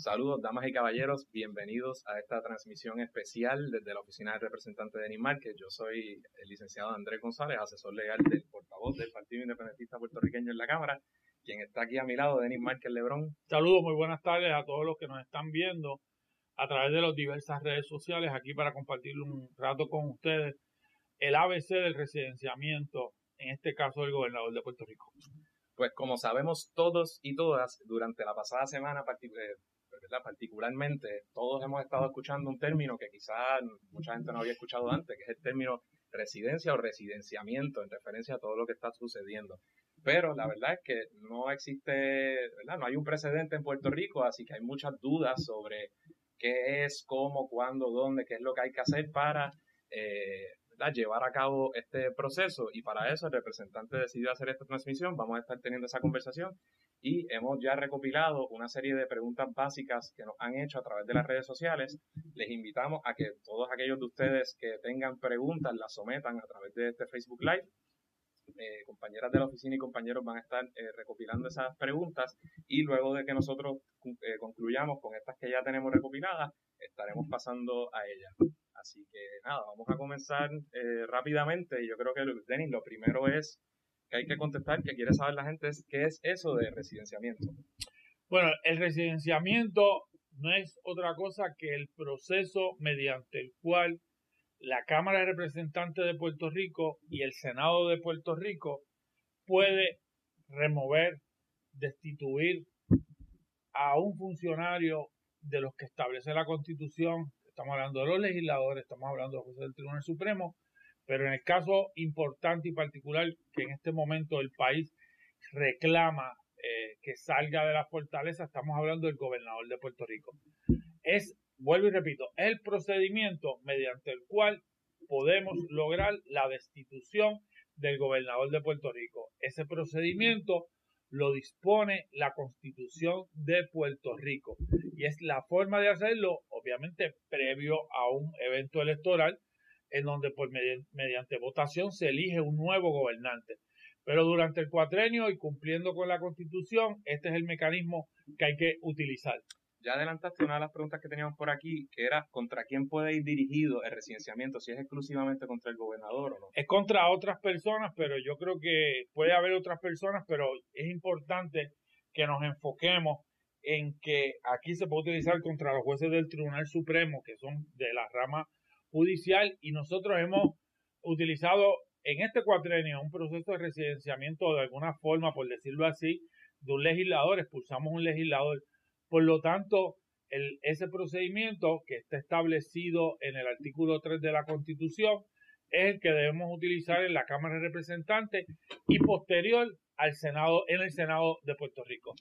Saludos, damas y caballeros, bienvenidos a esta transmisión especial desde la oficina del representante de Denis Márquez. Yo soy el licenciado Andrés González, asesor legal del portavoz del Partido Independentista Puertorriqueño en la Cámara, quien está aquí a mi lado, Denis Márquez Lebrón. Saludos, muy buenas tardes a todos los que nos están viendo a través de las diversas redes sociales, aquí para compartir un rato con ustedes el ABC del residenciamiento, en este caso del gobernador de Puerto Rico. Pues como sabemos todos y todas, durante la pasada semana particularmente, todos hemos estado escuchando un término que quizás mucha gente no había escuchado antes, que es el término residencia o residenciamiento, en referencia a todo lo que está sucediendo. Pero la verdad es que no existe, ¿verdad? No hay un precedente en Puerto Rico, así que hay muchas dudas sobre qué es, cómo, cuándo, dónde, qué es lo que hay que hacer para eh, llevar a cabo este proceso. Y para eso el representante decidió hacer esta transmisión. Vamos a estar teniendo esa conversación y hemos ya recopilado una serie de preguntas básicas que nos han hecho a través de las redes sociales. Les invitamos a que todos aquellos de ustedes que tengan preguntas las sometan a través de este Facebook Live. Eh, compañeras de la oficina y compañeros van a estar eh, recopilando esas preguntas y luego de que nosotros eh, concluyamos con estas que ya tenemos recopiladas, estaremos pasando a ellas. Así que nada, vamos a comenzar rápidamente. Yo creo que, Denis, lo primero es que hay que contestar, que quiere saber la gente, es qué es eso de residenciamiento. Bueno, el residenciamiento no es otra cosa que el proceso mediante el cual la Cámara de Representantes de Puerto Rico y el Senado de Puerto Rico puede remover, destituir a un funcionario de los que establece la Constitución. Estamos hablando de los legisladores, estamos hablando de los jueces del Tribunal Supremo pero en el caso importante y particular que en este momento el país reclama eh, que salga de la fortaleza, estamos hablando del gobernador de Puerto Rico. Es, vuelvo y repito, es el procedimiento mediante el cual podemos lograr la destitución del gobernador de Puerto Rico. Ese procedimiento lo dispone la constitución de Puerto Rico y es la forma de hacerlo, obviamente previo a un evento electoral en donde por mediante votación se elige un nuevo gobernante. Pero durante el cuatrenio y cumpliendo con la constitución, este es el mecanismo que hay que utilizar. Ya adelantaste una de las preguntas que teníamos por aquí, que era contra quién puede ir dirigido el residenciamiento, si es exclusivamente contra el gobernador o no. Es contra otras personas, pero yo creo que puede haber otras personas, pero es importante que nos enfoquemos en que aquí se puede utilizar contra los jueces del Tribunal Supremo, que son de la rama judicial y nosotros hemos utilizado en este cuatrenio un proceso de residenciamiento de alguna forma, por decirlo así, de un legislador, expulsamos un legislador. Por lo tanto, el, ese procedimiento que está establecido en el artículo 3 de la Constitución es el que debemos utilizar en la Cámara de Representantes y posterior al Senado, en el Senado de Puerto Rico.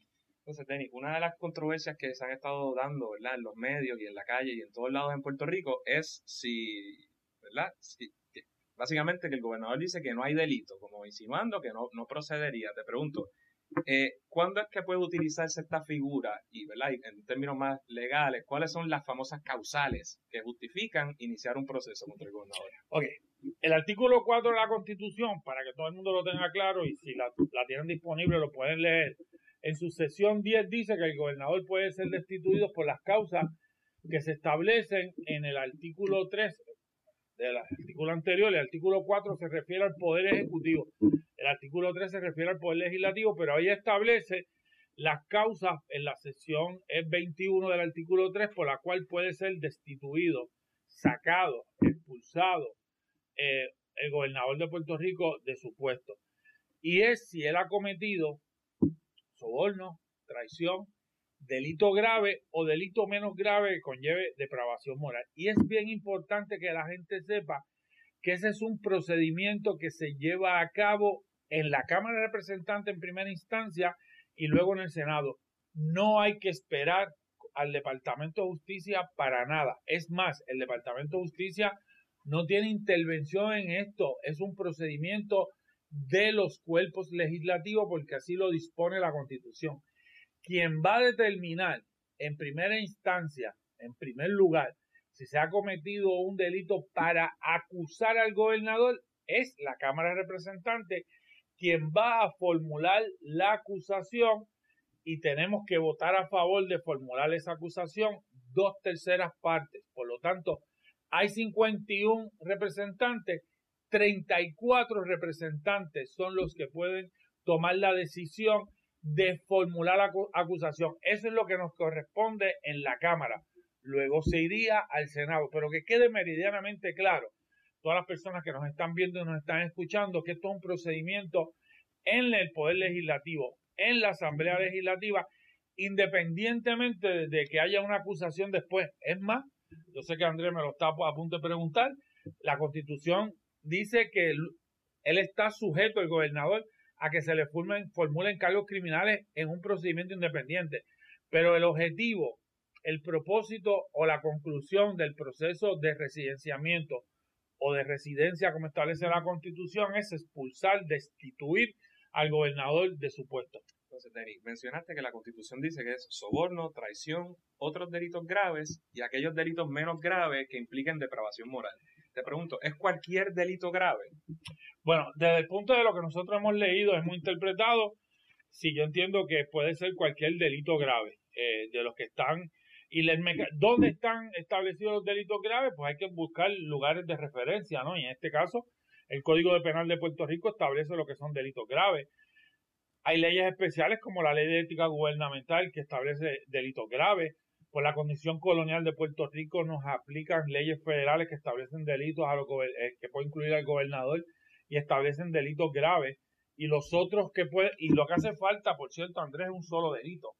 Entonces, una de las controversias que se han estado dando. En los medios y en la calle y en todos lados en Puerto Rico es si, ¿verdad? básicamente que el gobernador dice que no hay delito, como insinuando que no, no procedería. Te pregunto, eh, ¿cuándo es que puede utilizarse esta figura? Y, ¿verdad? en términos más legales, ¿cuáles son las famosas causales que justifican iniciar un proceso contra el gobernador? Ok, el artículo 4 de la Constitución, para que todo el mundo lo tenga claro y si la tienen disponible lo pueden leer, en su sesión 10 dice que el gobernador puede ser destituido por las causas que se establecen en el artículo 3 del artículo anterior. El artículo 4 se refiere al poder ejecutivo. El artículo 3 se refiere al poder legislativo, pero ahí establece las causas en la sesión 21 del artículo 3 por la cual puede ser destituido, sacado, expulsado eh, el gobernador de Puerto Rico de su puesto. Y es si él ha cometido soborno, traición, delito grave o delito menos grave que conlleve depravación moral. Y es bien importante que la gente sepa que ese es un procedimiento que se lleva a cabo en la Cámara de Representantes en primera instancia y luego en el Senado. No hay que esperar al Departamento de Justicia para nada. Es más, el Departamento de Justicia no tiene intervención en esto. Es un procedimiento de los cuerpos legislativos porque así lo dispone la Constitución. Quien va a determinar en primera instancia, en primer lugar, si se ha cometido un delito para acusar al gobernador es la Cámara de Representantes quien va a formular la acusación y tenemos que votar a favor de formular esa acusación dos terceras partes. Por lo tanto, hay 51 representantes, 34 representantes son los que pueden tomar la decisión de formular la acusación. Eso es lo que nos corresponde en la Cámara. Luego se iría al Senado, pero que quede meridianamente claro, todas las personas que nos están viendo y nos están escuchando, que esto es un procedimiento en el Poder Legislativo, en la Asamblea Legislativa, independientemente de que haya una acusación después. Es más, yo sé que Andrés me lo está a punto de preguntar, la Constitución dice que él está sujeto, el gobernador, a que se le formulen, formulen cargos criminales en un procedimiento independiente. Pero el objetivo, el propósito o la conclusión del proceso de residenciamiento o de residencia, como establece la Constitución, es expulsar, destituir al gobernador de su puesto. Entonces, Denis, mencionaste que la Constitución dice que es soborno, traición, otros delitos graves y aquellos delitos menos graves que impliquen depravación moral. Te pregunto, ¿es cualquier delito grave? Bueno, desde el punto de lo que nosotros hemos leído, hemos interpretado, sí, yo entiendo que puede ser cualquier delito grave eh, de los que están y ¿Dónde están establecidos los delitos graves? Pues hay que buscar lugares de referencia, ¿no? Y en este caso, el Código de Penal de Puerto Rico establece lo que son delitos graves. Hay leyes especiales como la Ley de Ética Gubernamental que establece delitos graves. Por la condición colonial de Puerto Rico nos aplican leyes federales que establecen delitos a eh, que puede incluir al gobernador y establecen delitos graves. Y los otros que puede, y lo que hace falta, por cierto, Andrés, es un solo delito.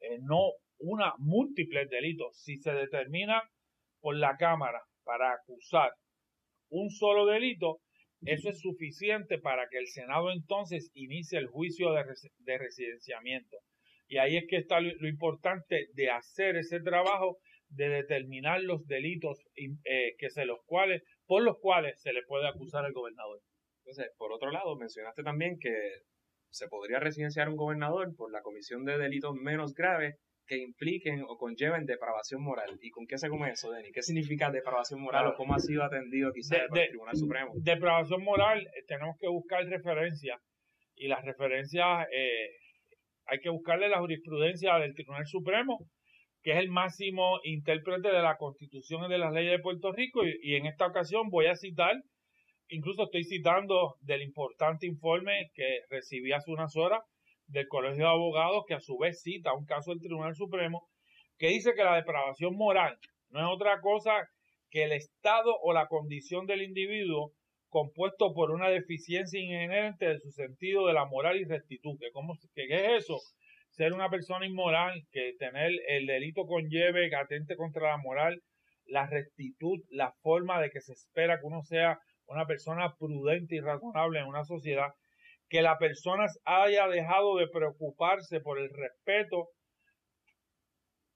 Eh, no una múltiples delitos. Si se determina por la Cámara para acusar un solo delito, eso es suficiente para que el Senado entonces inicie el juicio de, residenciamiento. Y ahí es que está lo, importante de hacer ese trabajo de determinar los delitos eh, que se los cuales, por los cuales se le puede acusar al gobernador. Entonces, por otro lado, mencionaste también que se podría residenciar un gobernador por la comisión de delitos menos graves que impliquen o conlleven depravación moral. ¿Y con qué se come eso, Denis? ¿Qué significa depravación moral o cómo ha sido atendido quizás por el Tribunal Supremo? Depravación moral, eh, tenemos que buscar referencias y las referencias eh, hay que buscarle la jurisprudencia del Tribunal Supremo, que es el máximo intérprete de la Constitución y de las leyes de Puerto Rico. Y, en esta ocasión voy a citar, incluso estoy citando del importante informe que recibí hace unas horas del Colegio de Abogados, que a su vez cita un caso del Tribunal Supremo, que dice que la depravación moral no es otra cosa que el estado o la condición del individuo compuesto por una deficiencia inherente de su sentido de la moral y rectitud. ¿Qué, cómo, qué es eso? Ser una persona inmoral, que tener el delito conlleve, que atente contra la moral, la rectitud, la forma de que se espera que uno sea una persona prudente y razonable en una sociedad que la persona haya dejado de preocuparse por el respeto,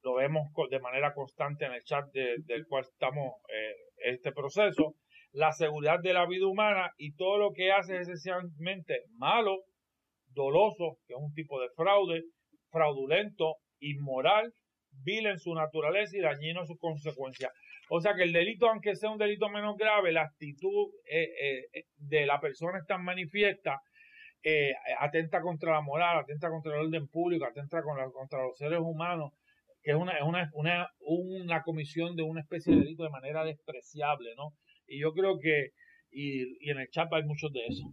lo vemos de manera constante en el chat del cual estamos eh, este proceso, la seguridad de la vida humana y todo lo que hace es esencialmente malo, doloso, que es un tipo de fraude, fraudulento, inmoral, vil en su naturaleza y dañino en sus consecuencias. O sea que el delito, aunque sea un delito menos grave, la actitud eh, eh, de la persona es tan manifiesta eh, atenta contra la moral, atenta contra el orden público, atenta contra los seres humanos, que es una, una, una, una comisión de una especie de delito de manera despreciable, ¿no? Y yo creo que, y, en el chat hay muchos de eso.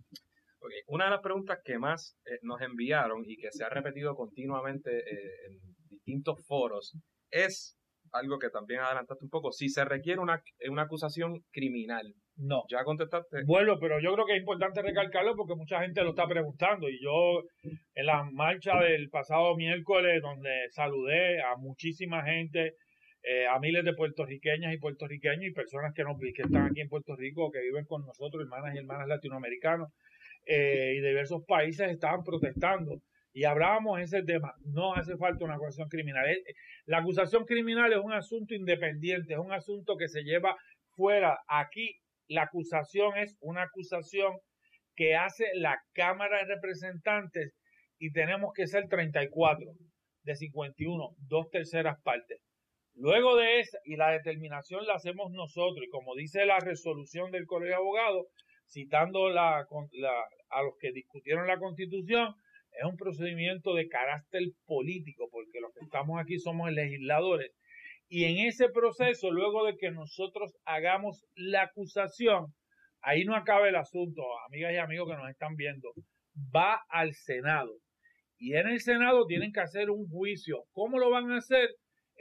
Una de las preguntas que más eh, nos enviaron y que se ha repetido continuamente eh, en distintos foros es algo que también adelantaste un poco, si se requiere una, una acusación criminal no. ¿Ya contestaste? Bueno, pero yo creo que es importante recalcarlo porque mucha gente lo está preguntando y yo en la marcha del pasado miércoles donde saludé a muchísima gente, eh, a miles de puertorriqueñas y puertorriqueños y personas que, nos, que están aquí en Puerto Rico, que viven con nosotros, hermanas y hermanas latinoamericanos eh, y de diversos países estaban protestando y hablábamos de ese tema. No hace falta una acusación criminal. Eh, la acusación criminal es un asunto independiente, es un asunto que se lleva fuera. Aquí la acusación es una acusación que hace la Cámara de Representantes y tenemos que ser 34 de 51, dos terceras partes. Luego de esa, y la determinación la hacemos nosotros, y como dice la resolución del Colegio de Abogados, citando la, a los que discutieron la Constitución, es un procedimiento de carácter político, porque los que estamos aquí somos legisladores. Y en ese proceso, luego de que nosotros hagamos la acusación, ahí no acaba el asunto, amigas y amigos que nos están viendo, va al Senado. Y en el Senado tienen que hacer un juicio. ¿Cómo lo van a hacer?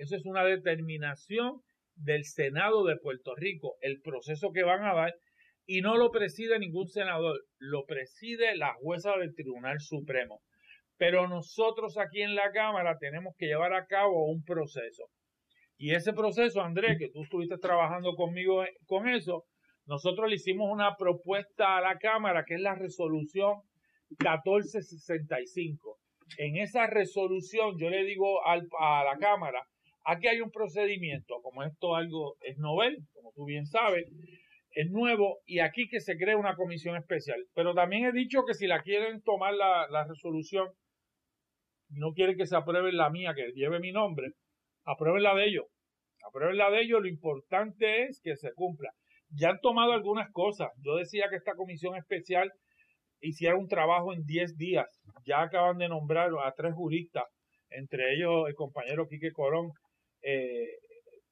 Eso es una determinación del Senado de Puerto Rico, el proceso que van a dar, y no lo preside ningún senador, lo preside la jueza del Tribunal Supremo. Pero nosotros aquí en la Cámara tenemos que llevar a cabo un proceso. Y ese proceso, Andrés, que tú estuviste trabajando conmigo con eso, nosotros le hicimos una propuesta a la Cámara, que es la resolución 1465. En esa resolución yo le digo a la Cámara, aquí hay un procedimiento, como esto algo es novel, como tú bien sabes, es nuevo y aquí que se cree una comisión especial. Pero también he dicho que si la quieren tomar la, la resolución, no quieren que se apruebe la mía, que lleve mi nombre, aprueben la de ellos. Aprueben la de ellos, lo importante es que se cumpla. Ya han tomado algunas cosas. Yo decía que esta comisión especial hiciera un trabajo en 10 días. Ya acaban de nombrar a tres juristas, entre ellos el compañero Quique Corón, eh,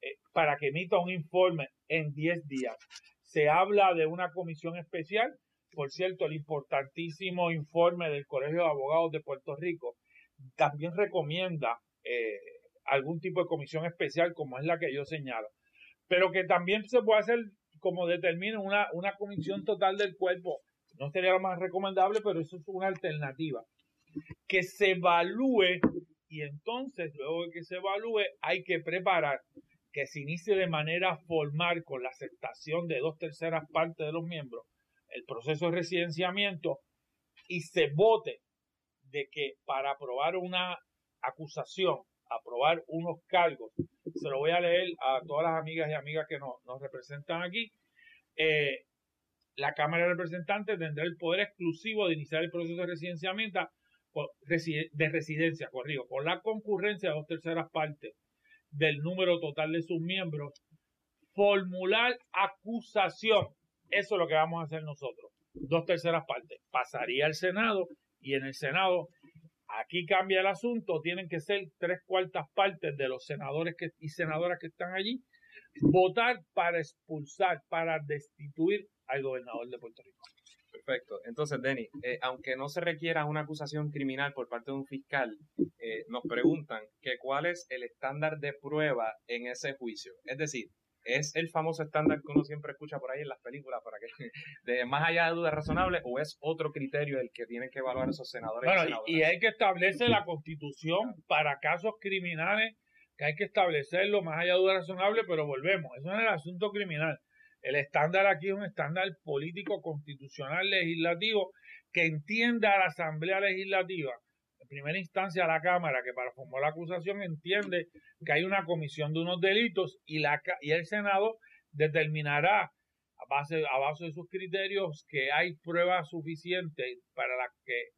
eh, para que emita un informe en 10 días. Se habla de una comisión especial, por cierto, el importantísimo informe del Colegio de Abogados de Puerto Rico también recomienda eh, algún tipo de comisión especial como es la que yo señalo, pero que también se puede hacer como determina una, una comisión total del cuerpo no sería lo más recomendable, pero eso es una alternativa. Que se evalúe y entonces, luego de que se evalúe, hay que preparar que se inicie de manera formal con la aceptación de dos terceras partes de los miembros el proceso de residenciamiento y se vote de que para aprobar una acusación, aprobar unos cargos, se lo voy a leer a todas las amigas y amigas que nos, representan aquí, eh, la Cámara de Representantes tendrá el poder exclusivo de iniciar el proceso de residenciamiento de residencia, corrido, con la concurrencia de dos terceras partes del número total de sus miembros, formular acusación. Eso es lo que vamos a hacer nosotros. Dos terceras partes. Pasaría al Senado y en el Senado, aquí cambia el asunto, tienen que ser tres cuartas partes de los senadores que, y senadoras que están allí, votar para expulsar, para destituir al gobernador de Puerto Rico. Perfecto. Entonces, Denny, eh, aunque no se requiera una acusación criminal por parte de un fiscal, eh, nos preguntan que cuál es el estándar de prueba en ese juicio. Es decir, ¿es el famoso estándar que uno siempre escucha por ahí en las películas para que de más allá de dudas razonables o es otro criterio el que tienen que evaluar esos senadores? Bueno, y, y hay que establecer la constitución para casos criminales que hay que establecerlo más allá de dudas razonables, pero volvemos, eso no es el asunto criminal el estándar aquí es un estándar político, constitucional, legislativo, que entienda a la Asamblea Legislativa, en primera instancia a la Cámara, que para formar la acusación entiende que hay una comisión de unos delitos y, la, y el Senado determinará a base, a base de sus criterios que hay pruebas suficientes para las que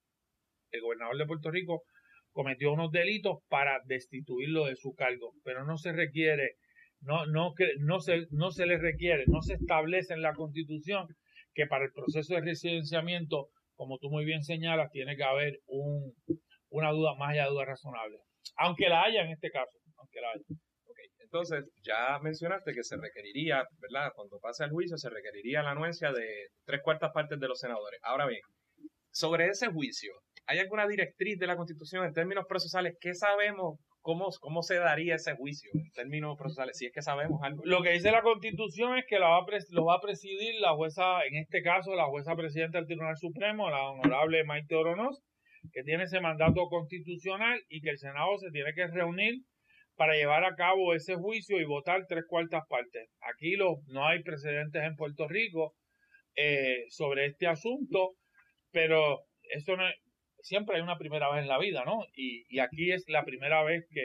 el gobernador de Puerto Rico cometió unos delitos para destituirlo de su cargo, pero no se requiere no, no, no, se, no se le requiere, no se establece en la Constitución que para el proceso de residenciamiento, como tú muy bien señalas, tiene que haber un, una duda más allá de duda razonable. Aunque la haya en este caso, aunque la haya. Entonces, ya mencionaste que se requeriría, ¿verdad? Cuando pase el juicio, se requeriría la anuencia de tres cuartas partes de los senadores. Ahora bien, sobre ese juicio, ¿hay alguna directriz de la Constitución en términos procesales? ¿Qué sabemos ¿Cómo, ¿Cómo se daría ese juicio en términos procesales? Si es que sabemos algo. Lo que dice la Constitución es que lo va, a lo va a presidir la jueza, en este caso, la jueza presidenta del Tribunal Supremo, la honorable Maite Oronos, que tiene ese mandato constitucional y que el Senado se tiene que reunir para llevar a cabo ese juicio y votar tres cuartas partes. Aquí lo, no hay precedentes en Puerto Rico eh, sobre este asunto, pero eso no, siempre hay una primera vez en la vida, ¿no? Y, y aquí es la primera vez que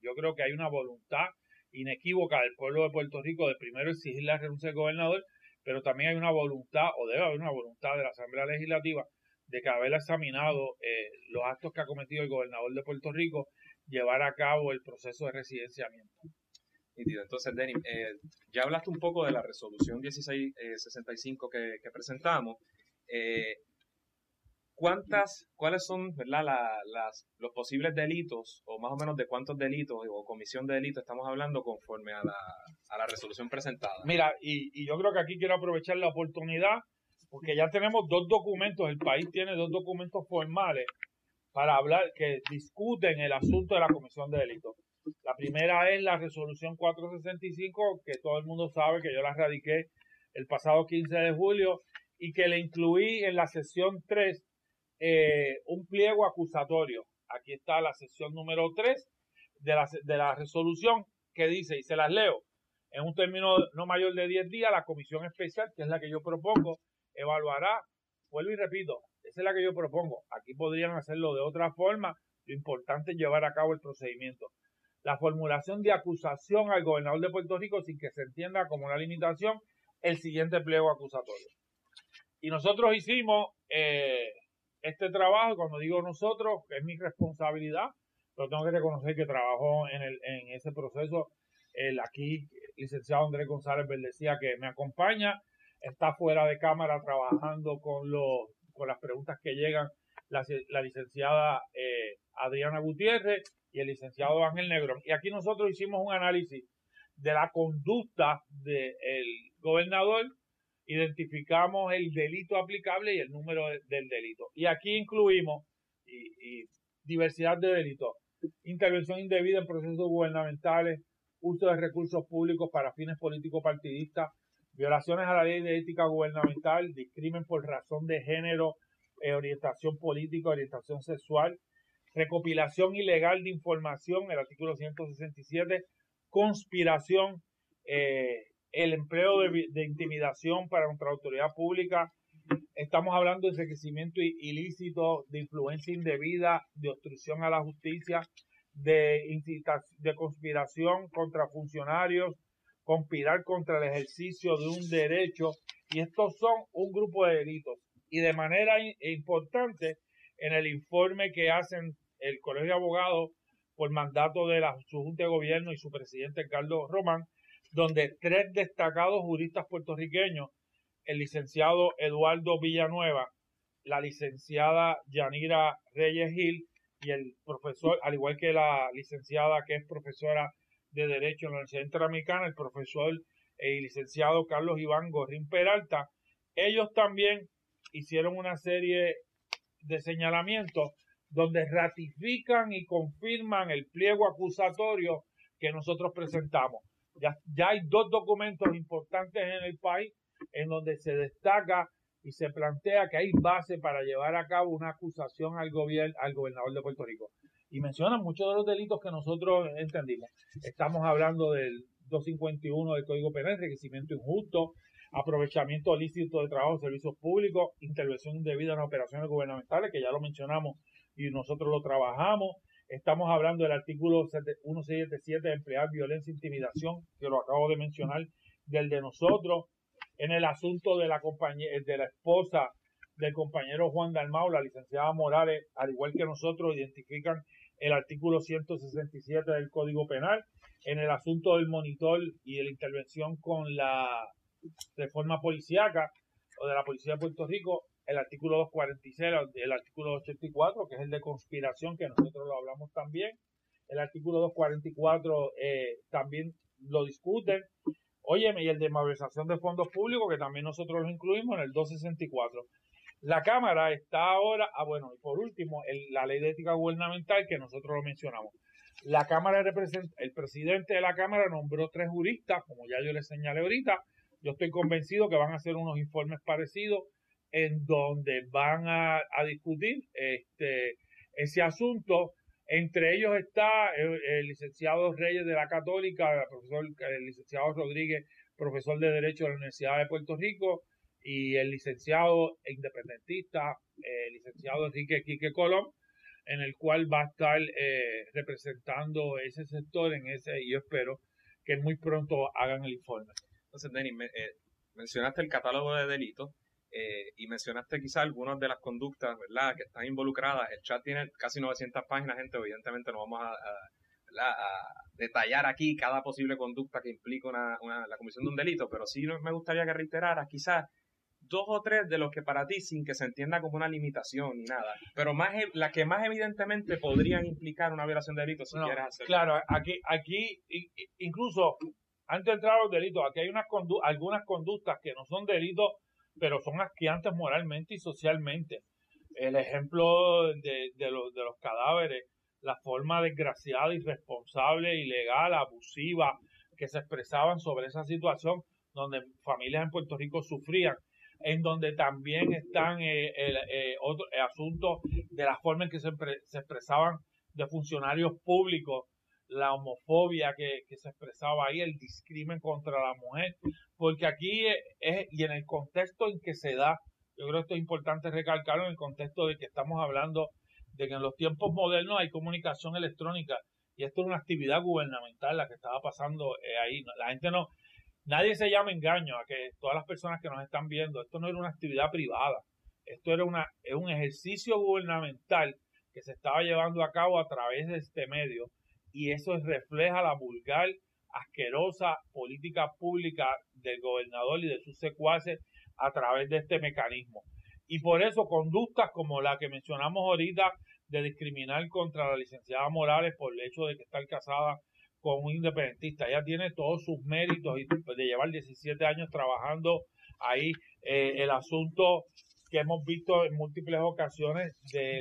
yo creo que hay una voluntad inequívoca del pueblo de Puerto Rico de primero exigir la renuncia del gobernador, pero también hay una voluntad, o debe haber una voluntad de la Asamblea Legislativa de que haber examinado eh, los actos que ha cometido el gobernador de Puerto Rico, llevar a cabo el proceso de residenciamiento. Entonces, Denis, eh, ya hablaste un poco de la resolución 1665 eh, que, que presentamos. ¿Cuántas, cuáles son, verdad, las, los posibles delitos, o más o menos de cuántos delitos o comisión de delitos estamos hablando conforme a la, a la resolución presentada? Mira, y, y yo creo que aquí quiero aprovechar la oportunidad, porque ya tenemos dos documentos, el país tiene dos documentos formales para hablar, que discuten el asunto de la comisión de delitos. La primera es la resolución 465, que todo el mundo sabe que yo la radiqué el pasado 15 de julio y que le incluí en la sesión 3 eh, un pliego acusatorio. Aquí está la sesión número 3 de la, de la resolución que dice, y se las leo, en un término no mayor de 10 días, la comisión especial, que es la que yo propongo, evaluará, vuelvo y repito, esa es la que yo propongo. Aquí podrían hacerlo de otra forma, lo importante es llevar a cabo el procedimiento. La formulación de acusación al gobernador de Puerto Rico sin que se entienda como una limitación el siguiente pliego acusatorio. Y nosotros hicimos eh, este trabajo, cuando digo nosotros, es mi responsabilidad, pero tengo que reconocer que trabajó en, el, en ese proceso el aquí licenciado Andrés González Verdecía que me acompaña, está fuera de cámara trabajando con, los, con las preguntas que llegan la, la licenciada eh, Adriana Gutiérrez y el licenciado Ángel Negro. Y aquí nosotros hicimos un análisis de la conducta del gobernador identificamos el delito aplicable y el número del delito. Y aquí incluimos diversidad de delitos. Intervención indebida en procesos gubernamentales, uso de recursos públicos para fines políticos partidistas, violaciones a la ley de ética gubernamental, discrimen por razón de género, eh, orientación política, orientación sexual, recopilación ilegal de información, el artículo 167, conspiración, eh, el empleo de, intimidación para nuestra autoridad pública. Estamos hablando de enriquecimiento ilícito, de influencia indebida, de obstrucción a la justicia, de, de conspiración contra funcionarios, conspirar contra el ejercicio de un derecho. Y estos son un grupo de delitos. Y de manera importante, en el informe que hacen el Colegio de Abogados por mandato de la, su Junta de Gobierno y su presidente Carlos Román, donde tres destacados juristas puertorriqueños, el licenciado Eduardo Villanueva, la licenciada Yanira Reyes Gil y el profesor, al igual que la licenciada que es profesora de Derecho en la Universidad Interamericana, el profesor y licenciado Carlos Iván Gorrín Peralta, ellos también hicieron una serie de señalamientos donde ratifican y confirman el pliego acusatorio que nosotros presentamos. Ya, ya hay dos documentos importantes en el país en donde se destaca y se plantea que hay base para llevar a cabo una acusación al, gobierno, al gobernador de Puerto Rico. Y mencionan muchos de los delitos que nosotros entendimos. Estamos hablando del 251 del Código Penal, enriquecimiento injusto, aprovechamiento ilícito de trabajo servicios públicos, intervención indebida en operaciones gubernamentales, que ya lo mencionamos y nosotros lo trabajamos, Estamos hablando del artículo 177 de emplear violencia e intimidación, que lo acabo de mencionar, del de nosotros. En el asunto de la compañía, de la esposa del compañero Juan Dalmau, la licenciada Morales, al igual que nosotros, identifican el artículo 167 del Código Penal. En el asunto del monitor y de la intervención con la reforma policíaca o de la Policía de Puerto Rico, el artículo 246, el artículo 84, que es el de conspiración, que nosotros lo hablamos también. El artículo 244 eh, también lo discuten. Óyeme, y el de malversación de fondos públicos, que también nosotros lo incluimos en el 264. La Cámara está ahora, ah bueno, y por último, la ley de ética gubernamental, que nosotros lo mencionamos. La Cámara representa, el presidente de la Cámara nombró tres juristas, como ya yo les señalé ahorita. Yo estoy convencido que van a hacer unos informes parecidos en donde van a, discutir este, ese asunto. Entre ellos está el, licenciado Reyes de la Católica, el, profesor, el licenciado Rodríguez, profesor de Derecho de la Universidad de Puerto Rico, y el licenciado independentista, el licenciado Enrique Quique Colón, en el cual va a estar eh, representando ese sector en ese, y yo espero que muy pronto hagan el informe. Entonces, Denis, eh, mencionaste el catálogo de delitos eh, y mencionaste quizás algunas de las conductas, ¿verdad?, que están involucradas. El chat tiene casi 900 páginas, gente, evidentemente no vamos a, detallar aquí cada posible conducta que implica una, la comisión de un delito, pero sí me gustaría que reiteraras quizás dos o tres de los que para ti, sin que se entienda como una limitación ni nada, pero más e, las que más evidentemente podrían implicar una violación de delitos si quieres hacerlo. Claro, aquí, aquí incluso antes de entrar a los delitos, aquí hay unas algunas conductas que no son delitos, pero son asqueantes moralmente y socialmente. El ejemplo de, de, los, de los cadáveres, la forma desgraciada, irresponsable, ilegal, abusiva que se expresaban sobre esa situación donde familias en Puerto Rico sufrían, en donde también están eh, el, eh, otro, asuntos de la forma en que se, se, expresaban de funcionarios públicos, la homofobia que, que, se expresaba ahí, el discrimen contra la mujer, porque aquí es, y en el contexto en que se da, yo creo que esto es importante recalcarlo en el contexto de que estamos hablando de que en los tiempos modernos hay comunicación electrónica y esto es una actividad gubernamental la que estaba pasando eh, ahí. La gente no, nadie se llama engaño a que todas las personas que nos están viendo, esto no era una actividad privada, esto era una, es un ejercicio gubernamental que se estaba llevando a cabo a través de este medio y eso refleja la vulgar, asquerosa política pública del gobernador y de sus secuaces a través de este mecanismo. Y por eso conductas como la que mencionamos ahorita de discriminar contra la licenciada Morales por el hecho de que está casada con un independentista. Ella tiene todos sus méritos y de llevar 17 años trabajando ahí. Eh, el asunto que hemos visto en múltiples ocasiones de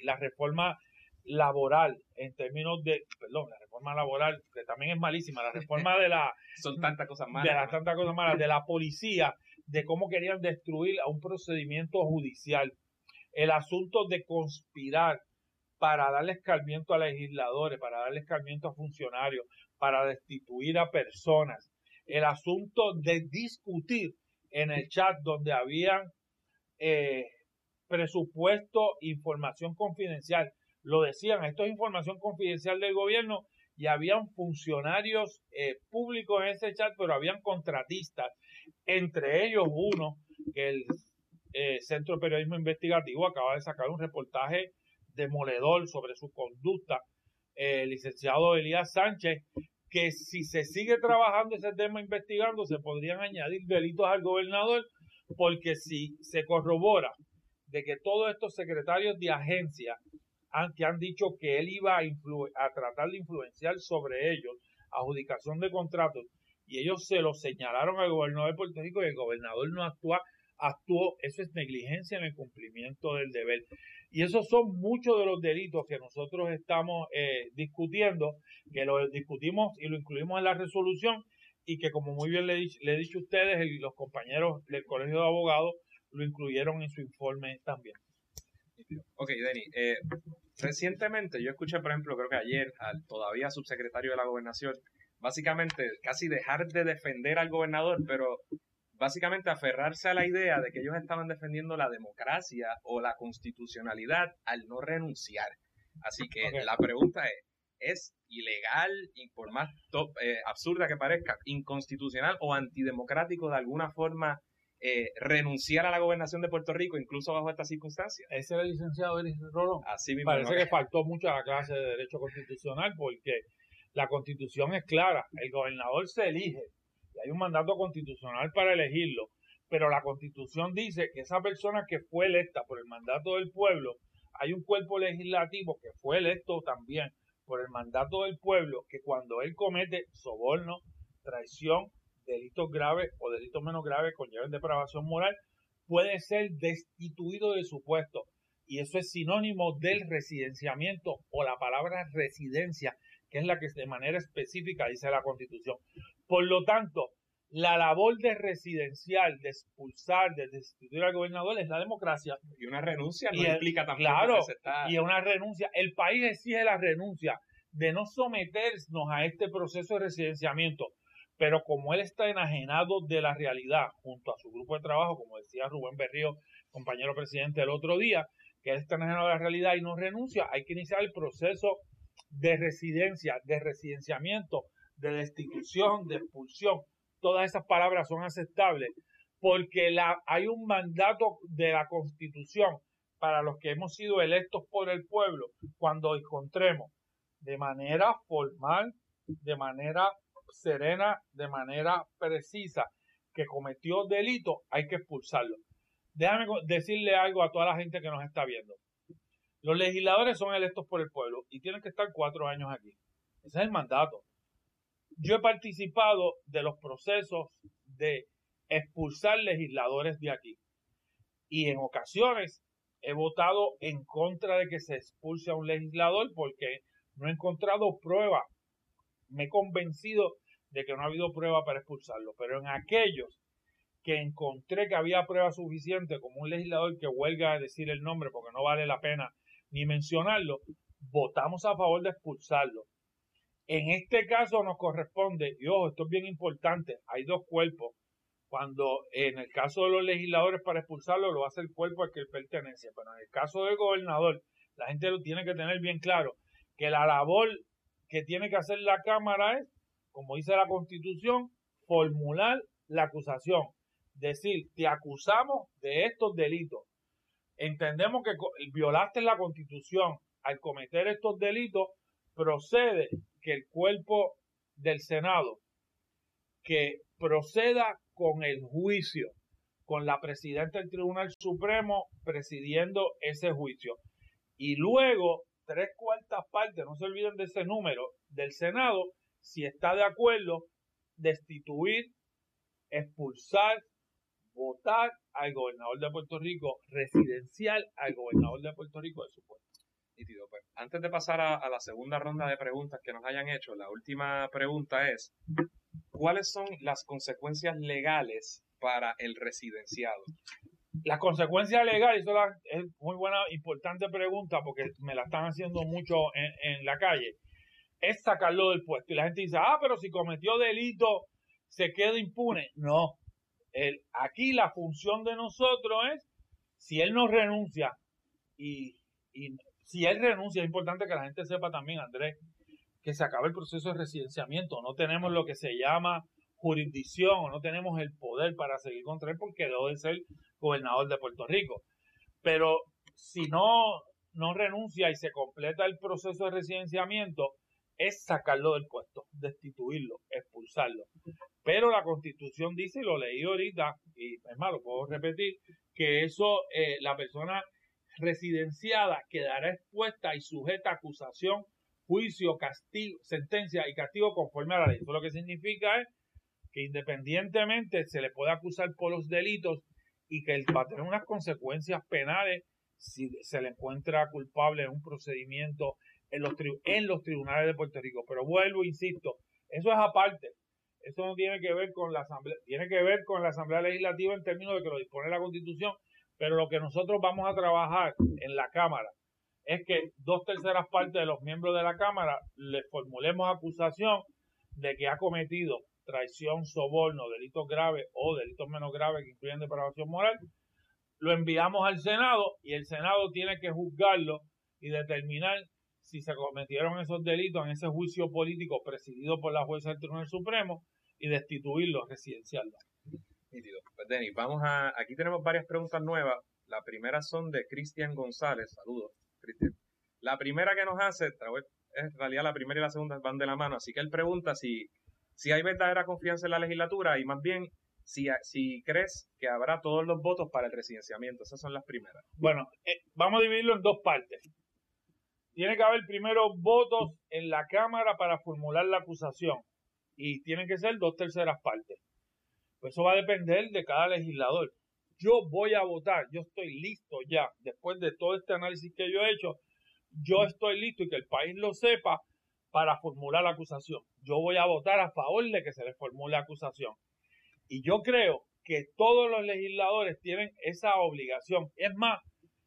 la reforma laboral en términos de, perdón, la reforma laboral, que también es malísima, la reforma de la... Son tantas cosas malas. De las tantas cosas malas, de la policía, de cómo querían destruir a un procedimiento judicial. El asunto de conspirar para darle escarmiento a legisladores, para darle escarmiento a funcionarios, para destituir a personas. El asunto de discutir en el chat donde habían eh, presupuesto, información confidencial. Lo decían, esto es información confidencial del gobierno y habían funcionarios eh, públicos en ese chat, pero habían contratistas, entre ellos uno que el eh, Centro de Periodismo Investigativo acaba de sacar un reportaje demoledor sobre su conducta, el licenciado Elías Sánchez, que si se sigue trabajando ese tema investigando, se podrían añadir delitos al gobernador, porque si se corrobora de que todos estos secretarios de agencia que han dicho que él iba a, a tratar de influenciar sobre ellos, adjudicación de contratos, y ellos se lo señalaron al gobernador de Puerto Rico y el gobernador no actúa, actuó, eso es negligencia en el cumplimiento del deber. Y esos son muchos de los delitos que nosotros estamos eh, discutiendo, que lo discutimos y lo incluimos en la resolución y que como muy bien le, he dicho a ustedes y los compañeros del Colegio de Abogados lo incluyeron en su informe también. Ok, Denny, recientemente yo escuché, por ejemplo, creo que ayer al todavía subsecretario de la gobernación, básicamente casi dejar de defender al gobernador, pero básicamente aferrarse a la idea de que ellos estaban defendiendo la democracia o la constitucionalidad al no renunciar. Así que la pregunta es, ¿es ilegal y por más eh, absurda que parezca, inconstitucional o antidemocrático de alguna forma eh, renunciar a la gobernación de Puerto Rico, incluso bajo estas circunstancias. Ese es el licenciado Denis Rolón. Así mismo. Parece que faltó mucho a la clase de Derecho Constitucional porque la Constitución es clara. El gobernador se elige hay un mandato constitucional para elegirlo, pero la constitución dice que esa persona que fue electa por el mandato del pueblo, hay un cuerpo legislativo que fue electo también por el mandato del pueblo, que cuando él comete soborno, traición, delitos graves o delitos menos graves con de depravación moral, puede ser destituido de su puesto. Y eso es sinónimo del residenciamiento o la palabra residencia, que es la que de manera específica dice la Constitución. Por lo tanto, la labor de residencial, de expulsar, de destituir al gobernador es la democracia. Y una renuncia no implica tampoco claro, que Y una renuncia. El país exige la renuncia de no someternos a este proceso de residenciamiento. Pero como él está enajenado de la realidad junto a su grupo de trabajo, como decía Rubén Berrío, compañero presidente el otro día, que él está enajenado de la realidad y no renuncia, hay que iniciar el proceso de residencia, de residenciamiento de destitución, de expulsión, todas esas palabras son aceptables porque la, hay un mandato de la Constitución para los que hemos sido electos por el pueblo cuando encontremos de manera formal, de manera serena, de manera precisa, que cometió delito, hay que expulsarlo. Déjame decirle algo a toda la gente que nos está viendo. Los legisladores son electos por el pueblo y tienen que estar cuatro años aquí. Ese es el mandato. Yo he participado de los procesos de expulsar legisladores de aquí. Y en ocasiones he votado en contra de que se expulse a un legislador porque no he encontrado prueba. Me he convencido de que no ha habido prueba para expulsarlo. Pero en aquellos que encontré que había prueba suficiente, como un legislador que huelga a decir el nombre porque no vale la pena ni mencionarlo, votamos a favor de expulsarlo. En este caso nos corresponde, y ojo, esto es bien importante, hay dos cuerpos. Cuando en el caso de los legisladores para expulsarlo lo hace el cuerpo al que él pertenece, pero en el caso del gobernador, la gente lo tiene que tener bien claro, que la labor que tiene que hacer la Cámara es, como dice la Constitución, formular la acusación. Decir, te acusamos de estos delitos entendemos que violaste la constitución al cometer estos delitos, procede que el cuerpo del Senado que proceda con el juicio, con la presidenta del Tribunal Supremo presidiendo ese juicio. Y luego, tres cuartas partes, no se olviden de ese número, del Senado, si está de acuerdo, destituir, expulsar, votar al gobernador de Puerto Rico, residencial al gobernador de Puerto Rico de su puesto. Pues, antes de pasar a, la segunda ronda de preguntas que nos hayan hecho, la última pregunta es, ¿cuáles son las consecuencias legales para el residenciado? Las consecuencias legales, eso es muy buena, importante pregunta porque me la están haciendo mucho en, en la calle, es sacarlo del puesto. Y la gente dice, ah, pero si cometió delito, se queda impune. No, el, aquí la función de nosotros es, si él no renuncia, y, y si él renuncia, es importante que la gente sepa también, Andrés, que se acabe el proceso de residenciamiento. No tenemos lo que se llama jurisdicción, o no tenemos el poder para seguir contra él porque debe de ser gobernador de Puerto Rico. Pero si no, no renuncia y se completa el proceso de residenciamiento, es sacarlo del puesto, destituirlo, expulsarlo. Pero la constitución dice, y lo leí ahorita, y es malo, puedo repetir, que eso, eh, la persona residenciada quedará expuesta y sujeta a acusación, juicio, castigo, sentencia y castigo conforme a la ley. Eso lo que significa es que independientemente se le puede acusar por los delitos y que él va a tener unas consecuencias penales si se le encuentra culpable en un procedimiento en los, tribunales de Puerto Rico. Pero vuelvo, insisto, eso es aparte. Eso no tiene que ver con la Asamblea, tiene que ver con la Asamblea Legislativa en términos de que lo dispone la Constitución, pero lo que nosotros vamos a trabajar en la Cámara es que dos terceras partes de los miembros de la Cámara le formulemos acusación de que ha cometido traición, soborno, delitos graves o delitos menos graves que incluyen depravación moral, lo enviamos al Senado y el Senado tiene que juzgarlo y determinar si se cometieron esos delitos en ese juicio político presidido por la jueza del Tribunal Supremo y destituirlo residencialmente. Pues Denis, vamos a, aquí tenemos varias preguntas nuevas. La primera son de Cristian González. Saludos, Cristian. La primera que nos hace, en realidad la primera y la segunda van de la mano, así que él pregunta si, si hay verdadera confianza en la legislatura y más bien si, si crees que habrá todos los votos para el residenciamiento. Esas son las primeras. Bueno, eh, vamos a dividirlo en dos partes tiene que haber primero votos en la Cámara para formular la acusación y tienen que ser dos terceras partes. Pues eso va a depender de cada legislador. Yo voy a votar, yo estoy listo ya, después de todo este análisis que yo he hecho, yo estoy listo y que el país lo sepa para formular la acusación. Yo voy a votar a favor de que se le formule la acusación. Y yo creo que todos los legisladores tienen esa obligación. Es más,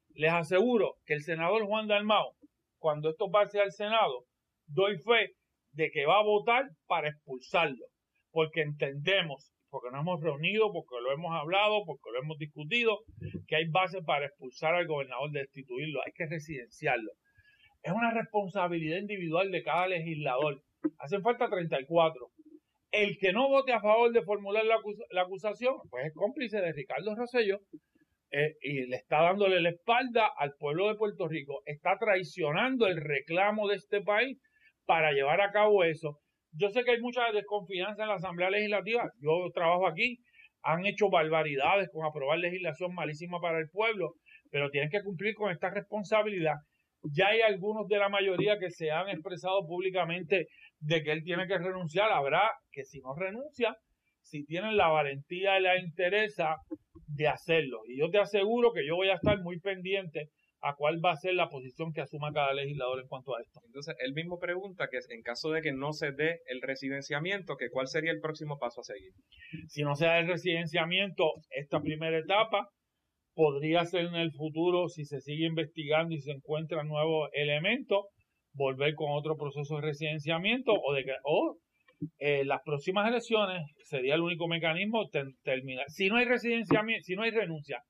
les aseguro que el senador Juan Dalmao cuando esto pase al Senado, doy fe de que va a votar para expulsarlo, porque entendemos, porque nos hemos reunido, porque lo hemos hablado, porque lo hemos discutido, que hay base para expulsar al gobernador, destituirlo, hay que residenciarlo. Es una responsabilidad individual de cada legislador. Hacen falta 34. El que no vote a favor de formular la, la acusación, pues es cómplice de Ricardo Rosello, eh, y le está dándole la espalda al pueblo de Puerto Rico, está traicionando el reclamo de este país para llevar a cabo eso. Yo sé que hay mucha desconfianza en la Asamblea Legislativa, yo trabajo aquí, han hecho barbaridades con aprobar legislación malísima para el pueblo, pero tienen que cumplir con esta responsabilidad. Ya hay algunos de la mayoría que se han expresado públicamente de que él tiene que renunciar. Habrá que si no renuncia, si tienen la valentía y la interesa de hacerlo. Y yo te aseguro que yo voy a estar muy pendiente a cuál va a ser la posición que asuma cada legislador en cuanto a esto. Entonces, él mismo pregunta que en caso de que no se dé el residenciamiento, que cuál sería el próximo paso a seguir. Si no se da el residenciamiento, esta primera etapa podría ser en el futuro, si se sigue investigando y se encuentran nuevos elementos, volver con otro proceso de residenciamiento o de o eh, las próximas elecciones sería el único mecanismo terminar. Si no hay residenciamiento, si no hay renuncia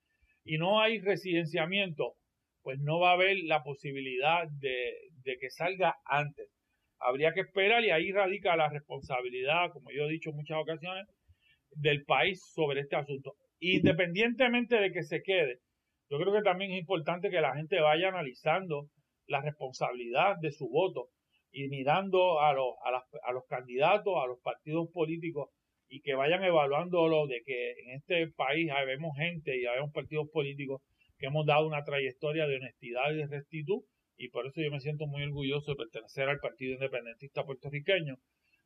y no hay residenciamiento pues no va a haber la posibilidad de, que salga antes. Habría que esperar y ahí radica la responsabilidad, como yo he dicho en muchas ocasiones, del país sobre este asunto. Independientemente de que se quede, yo creo que también es importante que la gente vaya analizando la responsabilidad de su voto y mirando a los, a, los candidatos, a los partidos políticos y que vayan evaluándolo de que en este país vemos gente y habemos partidos políticos que hemos dado una trayectoria de honestidad y de rectitud y por eso yo me siento muy orgulloso de pertenecer al Partido Independentista puertorriqueño,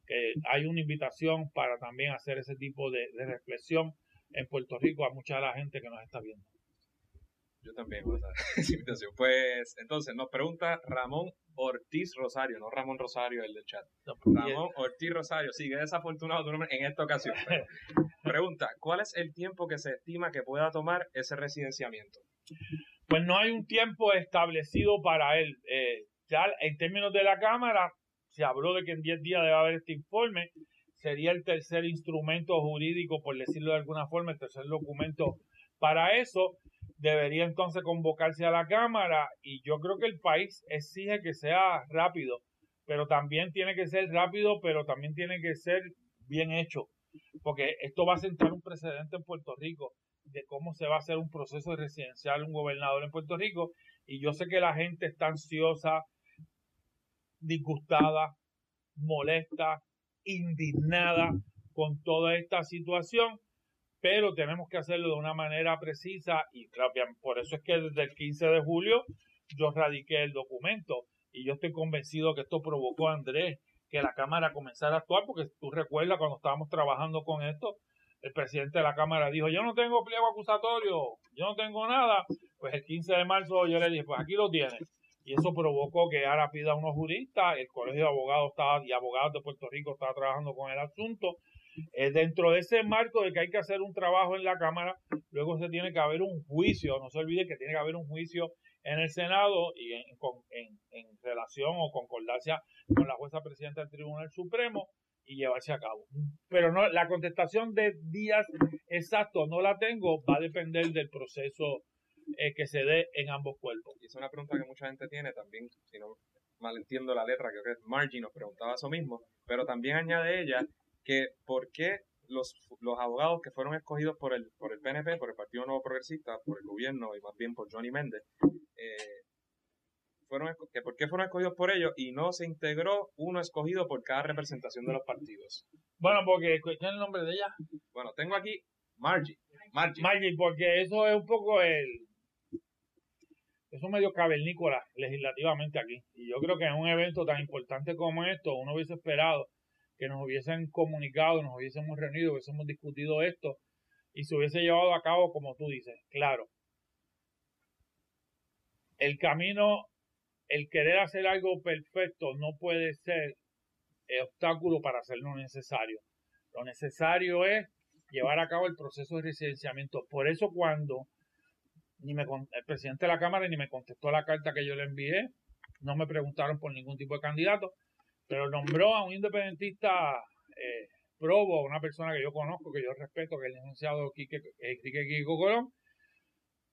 que hay una invitación para también hacer ese tipo de, reflexión en Puerto Rico a mucha de la gente que nos está viendo. Yo también a esa invitación. Pues entonces nos pregunta Ramón Ortiz Rosario, no Ramón Rosario, el del chat. Ramón Ortiz Rosario, sigue desafortunado tu nombre en esta ocasión. pregunta, ¿cuál es el tiempo que se estima que pueda tomar ese residenciamiento? Pues no hay un tiempo establecido para él. Eh, ya en términos de la Cámara, se habló de que en 10 días debe haber este informe. Sería el tercer instrumento jurídico, por decirlo de alguna forma, el tercer documento para eso. Debería entonces convocarse a la Cámara y yo creo que el país exige que sea rápido, pero también tiene que ser rápido, pero también tiene que ser bien hecho, porque esto va a sentar un precedente en Puerto Rico de cómo se va a hacer un proceso de residencial un gobernador en Puerto Rico y yo sé que la gente está ansiosa, disgustada, molesta, indignada con toda esta situación, pero tenemos que hacerlo de una manera precisa y por eso es que desde el 15 de julio yo radiqué el documento y yo estoy convencido que esto provocó a Andrés que la Cámara comenzara a actuar, porque tú recuerdas cuando estábamos trabajando con esto, el presidente de la Cámara dijo, yo no tengo pliego acusatorio, yo no tengo nada, pues el 15 de marzo yo le dije, pues aquí lo tienes. Y eso provocó que ahora pida unos juristas, el Colegio de Abogados estaba, y Abogados de Puerto Rico estaba trabajando con el asunto. Eh, dentro de ese marco de que hay que hacer un trabajo en la Cámara, luego se tiene que haber un juicio, no se olvide que tiene que haber un juicio en el Senado y en, en, en relación o concordancia con la jueza presidenta del Tribunal Supremo y llevarse a cabo. Pero no, la contestación de días exactos no la tengo, va a depender del proceso eh, que se dé en ambos cuerpos. Y es una pregunta que mucha gente tiene también, si no mal entiendo la letra, creo que es Margie nos preguntaba eso mismo, pero también añade ella que por qué los, los abogados que fueron escogidos por el, por el PNP, por el Partido Nuevo Progresista, por el gobierno y más bien por Johnny Méndez, eh, fueron que por qué fueron escogidos por ellos y no se integró uno escogido por cada representación de los partidos. Bueno, porque ¿qué es el nombre de ella? Bueno, tengo aquí Margie. Margie. Margie, porque eso es un poco el eso medio cavernícola legislativamente aquí. Y yo creo que en un evento tan importante como esto, uno hubiese esperado que nos hubiesen comunicado, nos hubiésemos reunido, hubiésemos discutido esto y se hubiese llevado a cabo como tú dices. Claro, el camino el querer hacer algo perfecto no puede ser obstáculo para hacer lo necesario. Lo necesario es llevar a cabo el proceso de residenciamiento. Por eso cuando ni me, el presidente de la Cámara ni me contestó la carta que yo le envié, no me preguntaron por ningún tipo de candidato, pero nombró a un independentista eh, probo, una persona que yo conozco, que yo respeto, que es el licenciado Quique, eh, Colón.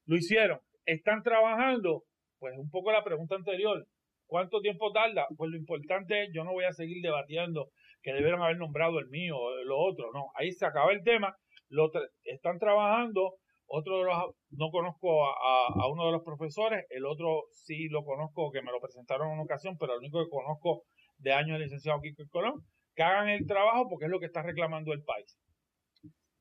Lo hicieron. Están trabajando pues un poco la pregunta anterior, ¿cuánto tiempo tarda? Pues lo importante es, yo no voy a seguir debatiendo que debieron haber nombrado el mío o lo otro, no, ahí se acaba el tema, lo están trabajando, otro de los, no conozco a, uno de los profesores, el otro sí lo conozco, que me lo presentaron en una ocasión, pero el único que conozco de años es el licenciado Kiko Colón, que hagan el trabajo porque es lo que está reclamando el país.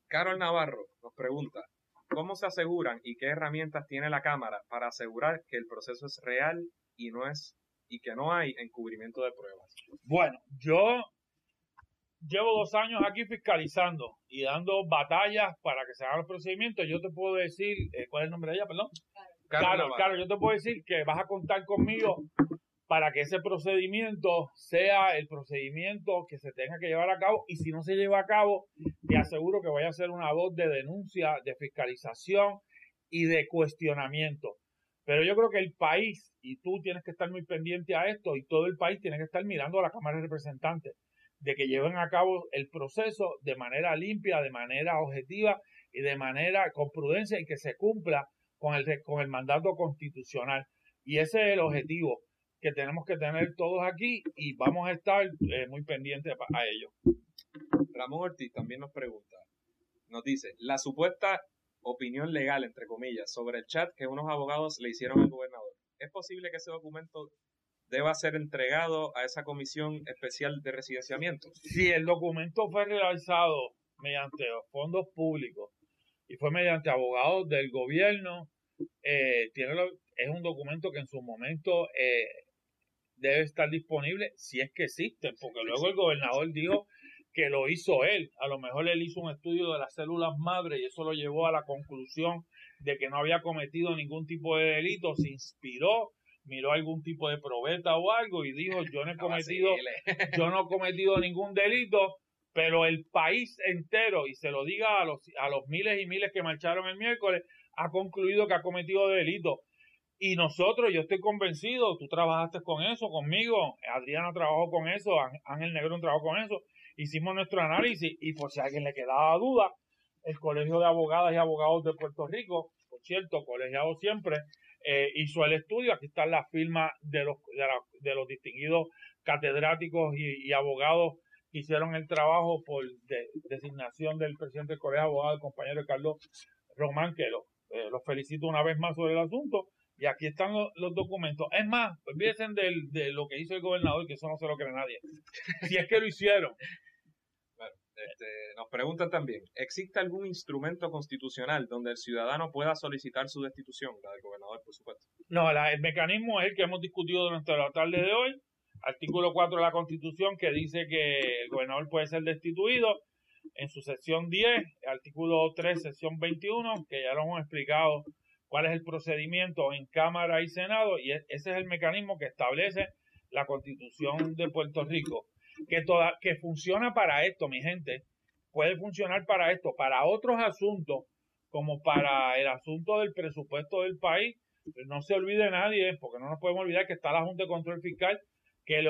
Carol Navarro nos pregunta, ¿cómo se aseguran y qué herramientas tiene la Cámara para asegurar que el proceso es real y no es y que no hay encubrimiento de pruebas? Bueno, yo llevo dos años aquí fiscalizando y dando batallas para que se hagan los procedimientos. Yo te puedo decir, eh, ¿cuál es el nombre de ella, perdón? Claro, claro, yo te puedo decir que vas a contar conmigo para que ese procedimiento sea el procedimiento que se tenga que llevar a cabo y si no se lleva a cabo, te aseguro que voy a hacer una voz de denuncia, de fiscalización y de cuestionamiento. Pero yo creo que el país, y tú tienes que estar muy pendiente a esto, y todo el país tiene que estar mirando a la Cámara de Representantes, de que lleven a cabo el proceso de manera limpia, de manera objetiva y de manera con prudencia y que se cumpla con el, con el mandato constitucional. Y ese es el objetivo que tenemos que tener todos aquí y vamos a estar eh, muy pendientes a ello. Ramón Ortiz también nos pregunta, nos dice, la supuesta opinión legal, entre comillas, sobre el chat que unos abogados le hicieron al gobernador. ¿Es posible que ese documento deba ser entregado a esa comisión especial de residenciamiento? Si el documento fue realizado mediante fondos públicos y fue mediante abogados del gobierno, eh, tiene es un documento que en su momento eh, debe estar disponible si es que existe, porque luego el gobernador dijo que lo hizo él. A lo mejor él hizo un estudio de las células madre y eso lo llevó a la conclusión de que no había cometido ningún tipo de delito, se inspiró, miró algún tipo de probeta o algo y dijo, yo no he cometido, yo no he cometido ningún delito, pero el país entero, y se lo diga a los, a los miles y miles que marcharon el miércoles, ha concluido que ha cometido delito. Y nosotros, yo estoy convencido, tú trabajaste con eso, conmigo, Adriana trabajó con eso, Ángel Negro trabajó con eso, hicimos nuestro análisis y por si a alguien le quedaba duda, el Colegio de Abogadas y Abogados de Puerto Rico, por cierto, colegiado siempre, eh, hizo el estudio, aquí está la firma de los, de, los distinguidos catedráticos y, abogados que hicieron el trabajo por designación del presidente del Colegio de Abogados, el compañero Carlos Román, que lo, eh, los felicito una vez más sobre el asunto. Y aquí están los, documentos. Es más, olvídense de lo que hizo el gobernador, que eso no se lo cree nadie. si es que lo hicieron. Bueno, este, nos preguntan también, ¿existe algún instrumento constitucional donde el ciudadano pueda solicitar su destitución? La del gobernador, por supuesto. No, el mecanismo es el que hemos discutido durante la tarde de hoy. Artículo 4 de la Constitución que dice que el gobernador puede ser destituido en su sección 10, artículo 3, sección 21, que ya lo hemos explicado cuál es el procedimiento en Cámara y Senado, y ese es el mecanismo que establece la Constitución de Puerto Rico, que, toda, que funciona para esto, mi gente, puede funcionar para esto, para otros asuntos, como para el asunto del presupuesto del país, pues no se olvide nadie, porque no nos podemos olvidar que está la Junta de Control Fiscal, que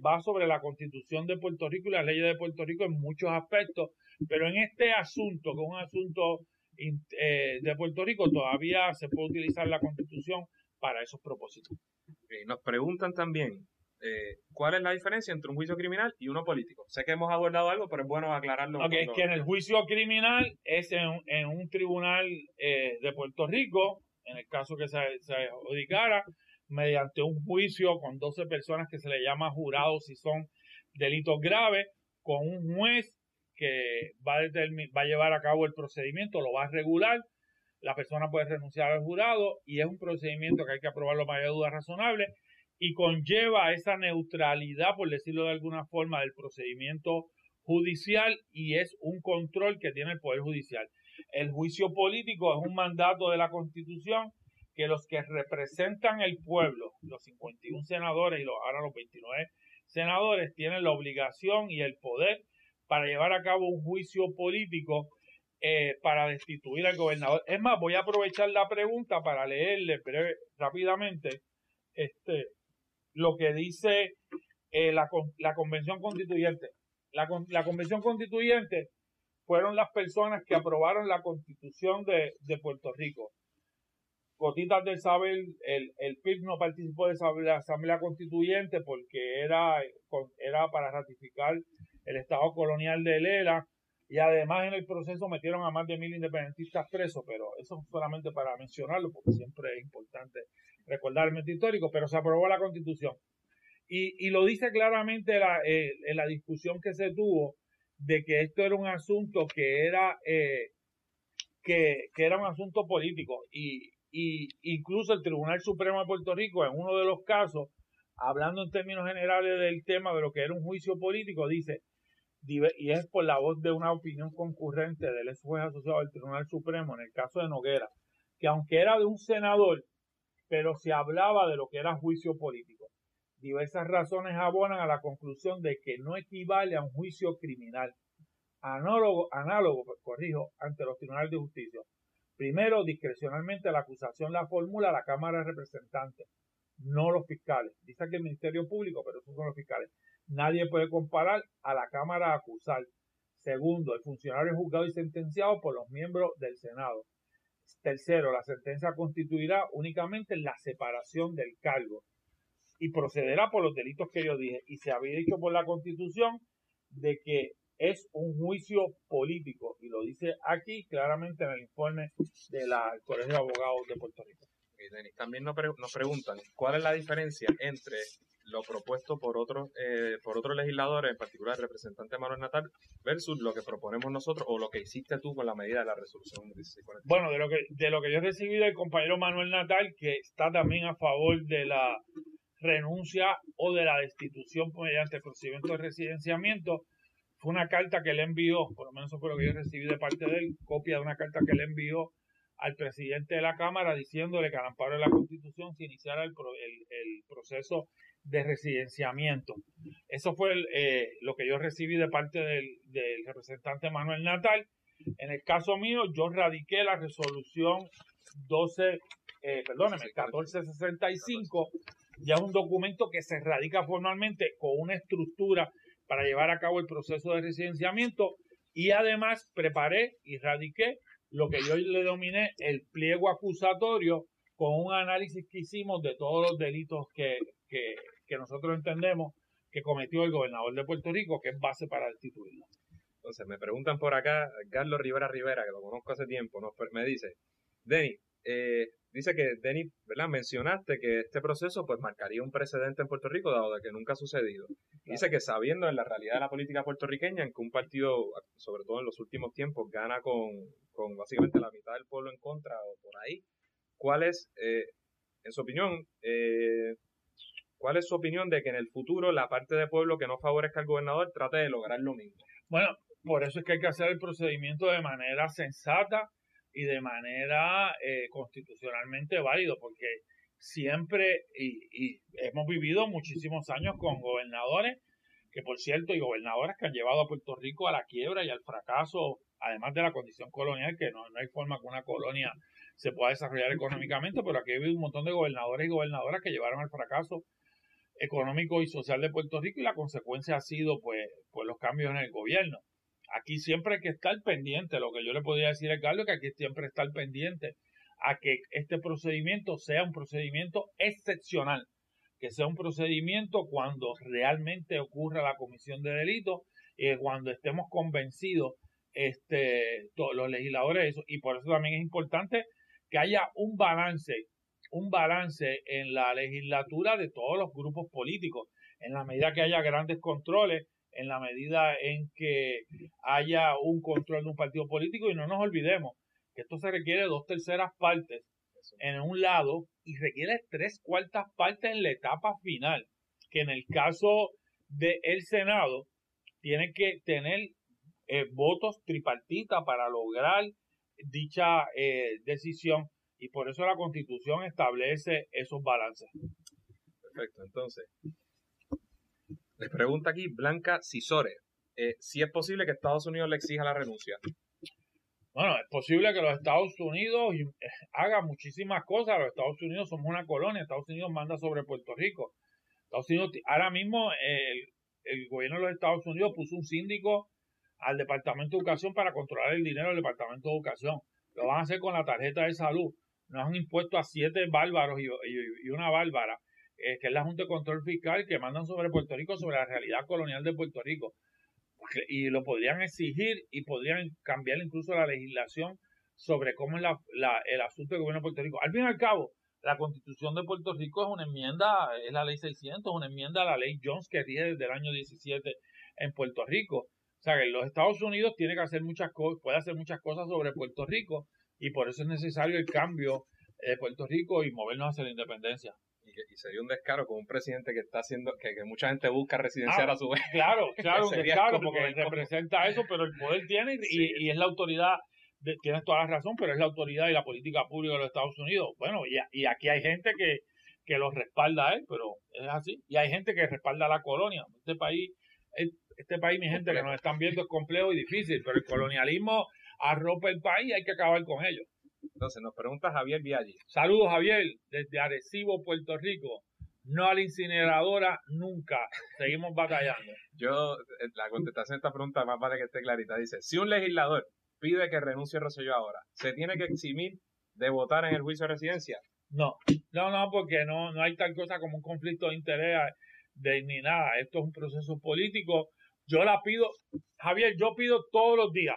va sobre la Constitución de Puerto Rico y las leyes de Puerto Rico en muchos aspectos, pero en este asunto, que es un asunto eh, de Puerto Rico, todavía se puede utilizar la Constitución para esos propósitos. nos preguntan también, eh, ¿cuál es la diferencia entre un juicio criminal y uno político? Sé que hemos abordado algo, pero es bueno aclararlo. Ok, que en el juicio criminal es en, un tribunal eh, de Puerto Rico, en el caso que se, se adjudicara, mediante un juicio con 12 personas que se le llama jurados si son delitos graves, con un juez que va a, va a llevar a cabo el procedimiento, lo va a regular, la persona puede renunciar al jurado y es un procedimiento que hay que aprobarlo para de duda razonable y conlleva esa neutralidad, por decirlo de alguna forma, del procedimiento judicial y es un control que tiene el Poder Judicial. El juicio político es un mandato de la Constitución que los que representan el pueblo, los 51 senadores y los, ahora los 29 senadores, tienen la obligación y el poder para llevar a cabo un juicio político eh, para destituir al gobernador. Es más, voy a aprovechar la pregunta para leerle rápidamente este, lo que dice eh, la, la, Convención Constituyente. La, la, Convención Constituyente fueron las personas que aprobaron la Constitución de, de Puerto Rico. Gotitas del Saber, el, el PIB no participó de la Asamblea Constituyente porque era, era para ratificar el Estado colonial de Lela y además en el proceso metieron a más de mil independentistas presos, pero eso solamente para mencionarlo porque siempre es importante recordar el momento histórico, pero se aprobó la constitución. Y, y lo dice claramente la, eh, en la discusión que se tuvo de que esto era un asunto que era eh, que, que, era un asunto político y, y incluso el Tribunal Supremo de Puerto Rico en uno de los casos hablando en términos generales del tema de lo que era un juicio político dice y es por la voz de una opinión concurrente del ex juez asociado del Tribunal Supremo en el caso de Noguera que aunque era de un senador pero se hablaba de lo que era juicio político diversas razones abonan a la conclusión de que no equivale a un juicio criminal análogo, análogo corrijo, ante los tribunales de justicia. Primero, discrecionalmente la acusación la formula la Cámara de Representantes, no los fiscales. Dice que el Ministerio Público, pero esos son los fiscales. Nadie puede comparar a la Cámara a. Segundo, el funcionario juzgado y sentenciado por los miembros del Senado. Tercero, la sentencia constituirá únicamente la separación del cargo y procederá por los delitos que yo dije. Y se había dicho por la Constitución de que es un juicio político y lo dice aquí claramente en el informe del Colegio de Abogados de Puerto Rico. también nos, preguntan cuál es la diferencia entre lo propuesto por otros eh, por otros legisladores, en particular el representante Manuel Natal, versus lo que proponemos nosotros o lo que hiciste tú con la medida de la resolución Bueno, de lo que de lo que yo recibí del compañero Manuel Natal, que está también a favor de la renuncia o de la destitución mediante el procedimiento de residenciamiento. Fue una carta que le envió, por lo menos eso fue lo que yo recibí de parte de él, copia de una carta que le envió al presidente de la Cámara diciéndole que al amparo de la Constitución se iniciara el, el, proceso de residenciamiento. Eso fue eh, lo que yo recibí de parte del, representante Manuel Natal. En el caso mío, yo radiqué la resolución 12, eh, perdóneme, 1465 ya es un documento que se radica formalmente con una estructura para llevar a cabo el proceso de residenciamiento y además preparé y radiqué lo que yo le dominé el pliego acusatorio con un análisis que hicimos de todos los delitos que, nosotros entendemos que cometió el gobernador de Puerto Rico, que es base para destituirlo. Entonces, me preguntan por acá, Carlos Rivera Rivera, que lo conozco hace tiempo, me dice, Denis, eh, dice que, Denis, ¿verdad? Mencionaste que este proceso pues marcaría un precedente en Puerto Rico, dado de que nunca ha sucedido. Dice que sabiendo en la realidad de la política puertorriqueña, en que un partido, sobre todo en los últimos tiempos, gana con, con básicamente la mitad del pueblo en contra o por ahí, ¿cuál es, eh, en su opinión, eh, cuál es su opinión de que en el futuro la parte del pueblo que no favorezca al gobernador trate de lograr lo mismo? Bueno, por eso es que hay que hacer el procedimiento de manera sensata y de manera eh, constitucionalmente válido, porque siempre, y, hemos vivido muchísimos años con gobernadores, que por cierto, y gobernadores que han llevado a Puerto Rico a la quiebra y al fracaso, además de la condición colonial, que no, no hay forma que una colonia se pueda desarrollar económicamente, pero aquí ha habido un montón de gobernadores y gobernadoras que llevaron al fracaso económico y social de Puerto Rico y la consecuencia ha sido pues, pues los cambios en el gobierno aquí siempre hay que estar pendiente. Lo que yo le podría decir a Carlos es que aquí siempre estar pendiente a que este procedimiento sea un procedimiento excepcional, que sea un procedimiento cuando realmente ocurra la comisión de delito, y cuando estemos convencidos este, todos los legisladores de eso. Y por eso también es importante que haya un balance, un balance en la legislatura de todos los grupos políticos, en la medida que haya grandes controles en la medida en que haya un control de un partido político y no nos olvidemos que esto se requiere dos terceras partes en un lado y requiere tres cuartas partes en la etapa final, que en el caso del Senado tiene que tener eh, votos tripartitas para lograr dicha eh, decisión y por eso la constitución establece esos balances. Perfecto, entonces, les pregunta aquí Blanca Cisore, eh, si es posible que Estados Unidos le exija la renuncia. Bueno, es posible que los Estados Unidos eh, haga muchísimas cosas. Los Estados Unidos somos una colonia. Estados Unidos manda sobre Puerto Rico. Estados Unidos, ahora mismo el, el gobierno de los Estados Unidos puso un síndico al Departamento de Educación para controlar el dinero del Departamento de Educación. Lo van a hacer con la tarjeta de salud. Nos han impuesto a siete bárbaros y, una bárbara eh, que es la Junta de Control Fiscal, que mandan sobre Puerto Rico, sobre la realidad colonial de Puerto Rico. Y lo podrían exigir y podrían cambiar incluso la legislación sobre cómo es la, el asunto del gobierno de Puerto Rico. Al fin y al cabo, la constitución de Puerto Rico es una enmienda, es la ley 600, una enmienda a la ley Jones que rige desde el año 17 en Puerto Rico. O sea, que los Estados Unidos tiene que hacer muchas cosas, puede hacer muchas cosas sobre Puerto Rico y por eso es necesario el cambio de Puerto Rico y movernos hacia la independencia. Y, que, y sería un descaro con un presidente que está haciendo, que, que mucha gente busca residenciar Ah, a su vez. Claro, claro, un descaro, porque representa eso, pero el poder tiene y, Sí. y es la autoridad, de- tienes toda la razón, pero es la autoridad y la política pública de los Estados Unidos. Bueno, y, aquí hay gente que, que lo respalda a él, pero es así. Y hay gente que respalda a la colonia. Este país, este país, mi gente que nos están viendo es complejo y difícil, pero el colonialismo arropa el país y hay que acabar con ello. Entonces nos pregunta Javier Viaggi. Saludos, Javier, desde Arecibo, Puerto Rico. No a la incineradora nunca. Seguimos batallando. Yo, la contestación a esta pregunta más vale que esté clarita. Dice, si un legislador pide que renuncie Rosselló ahora, ¿se tiene que eximir de votar en el juicio de residencia? No, no, no, porque no, no hay tal cosa como un conflicto de interés de, ni nada. Esto es un proceso político. Yo la pido, Javier, yo pido todos los días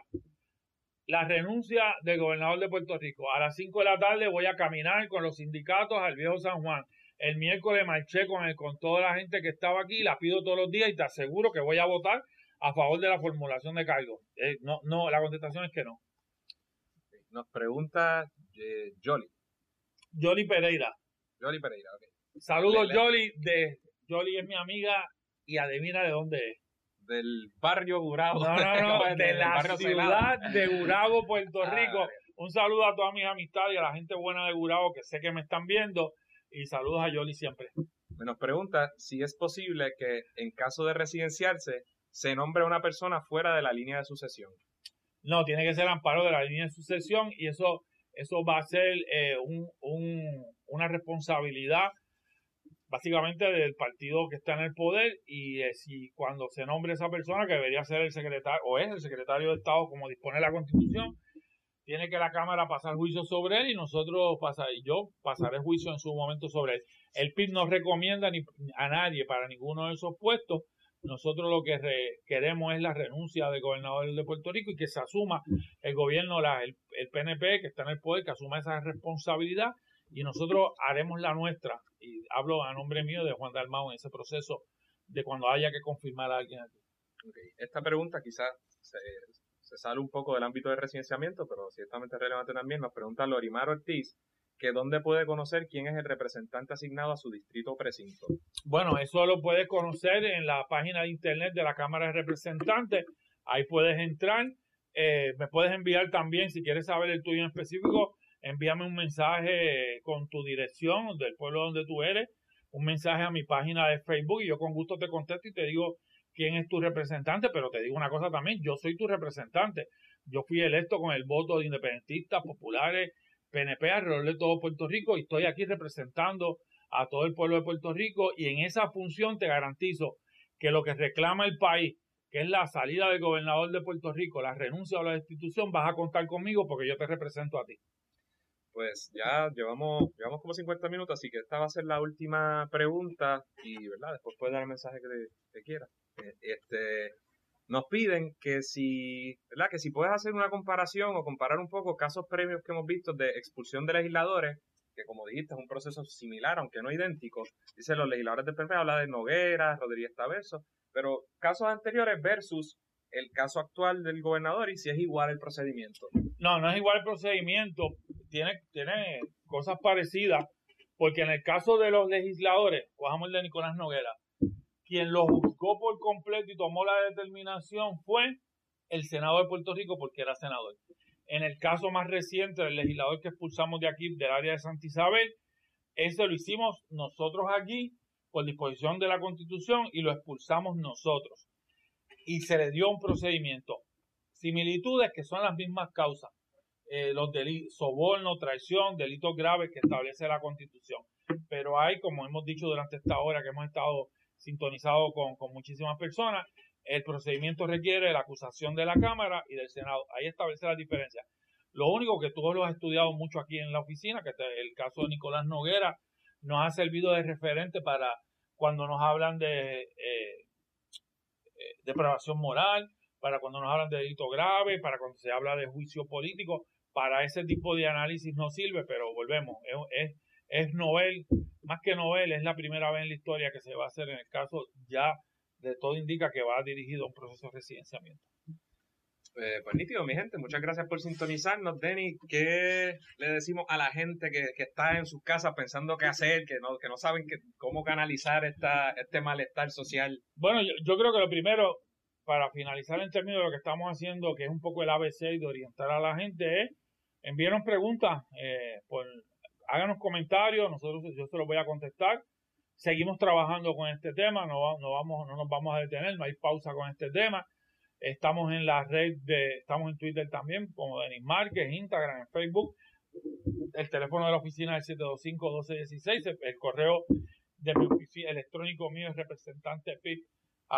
la renuncia del gobernador de Puerto Rico. A las 5 de la tarde voy a caminar con los sindicatos al viejo San Juan. El miércoles marché con, el, con toda la gente que estaba aquí, la pido todos los días y te aseguro que voy a votar a favor de la formulación de cargos. Eh, no, no, la contestación es que no. Nos pregunta eh, Jolly. Jolly Pereira. Jolly Pereira, ok. Saludos. Jolly. De, Jolly es mi amiga y adivina de dónde es. Del barrio Gurabo. No, no, no, de la ciudad de Gurabo, Puerto Ah, Rico. Un saludo a todas mis amistades y a la gente buena de Gurabo que sé que me están viendo. Y saludos a Jolly siempre. Nos pregunta si es posible que en caso de residenciarse se nombre a una persona fuera de la línea de sucesión. No, tiene que ser amparo de la línea de sucesión y eso, eso va a ser eh, un, un- una responsabilidad básicamente del partido que está en el poder y si cuando se nombre esa persona que debería ser el secretario o es el secretario de Estado como dispone la Constitución tiene que la Cámara pasar juicio sobre él y nosotros pasar, yo pasaré juicio en su momento sobre él. El PIB no recomienda ni a nadie para ninguno de esos puestos. Nosotros lo que re- queremos es la renuncia del gobernador de Puerto Rico y que se asuma el gobierno, la, el, el PNP que está en el poder, que asuma esa responsabilidad y nosotros haremos la nuestra. Y hablo a nombre mío de Juan Dalmau en ese proceso de cuando haya que confirmar a alguien aquí. Esta pregunta quizás se, se sale un poco del ámbito de residenciamiento, pero ciertamente es relevante también. Nos pregunta Lorimar Ortiz que dónde puede conocer quién es el representante asignado a su distrito o precinto. Bueno, eso lo puedes conocer en la página de internet de la Cámara de Representantes. Ahí puedes entrar. Eh, me puedes enviar también, si quieres saber el tuyo en específico, envíame un mensaje con tu dirección del pueblo donde tú eres, un mensaje a mi página de Facebook y yo con gusto te contesto y te digo quién es tu representante, pero te digo una cosa también, yo soy tu representante. Yo fui electo con el voto de independentistas, populares, PNP alrededor de todo Puerto Rico y estoy aquí representando a todo el pueblo de Puerto Rico y en esa función te garantizo que lo que reclama el país, que es la salida del gobernador de Puerto Rico, la renuncia a la destitución, vas a contar conmigo porque yo te represento a ti. Pues ya llevamos, llevamos como 50 minutos, así que esta va a ser la última pregunta y, ¿verdad? Después puedes dar el mensaje que, que quieras. Eh, Este, nos piden que si, ¿verdad? Que si puedes hacer una comparación o comparar un poco casos previos que hemos visto de expulsión de legisladores, que como dijiste es un proceso similar, aunque no idéntico. Dice los legisladores del PP, habla de Noguera, Rodríguez Taverso, pero casos anteriores versus el caso actual del gobernador y si es igual el procedimiento. No, no es igual el procedimiento, tiene, tiene cosas parecidas, porque en el caso de los legisladores, cojamos el de Nicolás Noguera, quien lo juzgó por completo y tomó la determinación fue el Senado de Puerto Rico porque era senador. En el caso más reciente del legislador que expulsamos de aquí, del área de Santa Isabel, ese lo hicimos nosotros aquí por disposición de la Constitución y lo expulsamos nosotros. Y se le dio un procedimiento. Similitudes que son las mismas causas. Eh, los delitos, soborno, traición, delitos graves que establece la Constitución. Pero hay, como hemos dicho durante esta hora que hemos estado sintonizados con, con muchísimas personas, el procedimiento requiere la acusación de la Cámara y del Senado. Ahí establece la diferencia. Lo único que tú lo has estudiado mucho aquí en la oficina, que el caso de Nicolás Noguera, nos ha servido de referente para cuando nos hablan de eh, eh, depravación moral, para cuando nos hablan de delito grave, para cuando se habla de juicio político, para ese tipo de análisis no sirve, pero volvemos, es, es, es novel, más que novel, es la primera vez en la historia que se va a hacer en el caso ya de todo indica que va dirigido a un proceso de residenciamiento. Eh, pues nítido, mi gente, muchas gracias por sintonizarnos. Denny, ¿qué le decimos a la gente que, está en sus casas pensando qué hacer, que no, que no saben que, cómo canalizar esta, este malestar social? Bueno, yo, creo que lo primero, para finalizar en términos de lo que estamos haciendo, que es un poco el ABC y de orientar a la gente, es envíenos preguntas, eh, háganos comentarios, nosotros yo se los voy a contestar. Seguimos trabajando con este tema, no, no, vamos, no nos vamos a detener, no hay pausa con este tema. Estamos en la red de, estamos en Twitter también, como Denis Márquez, Instagram, Facebook. El teléfono de la oficina es 725-1216. El, correo de mi oficina electrónico mío es representante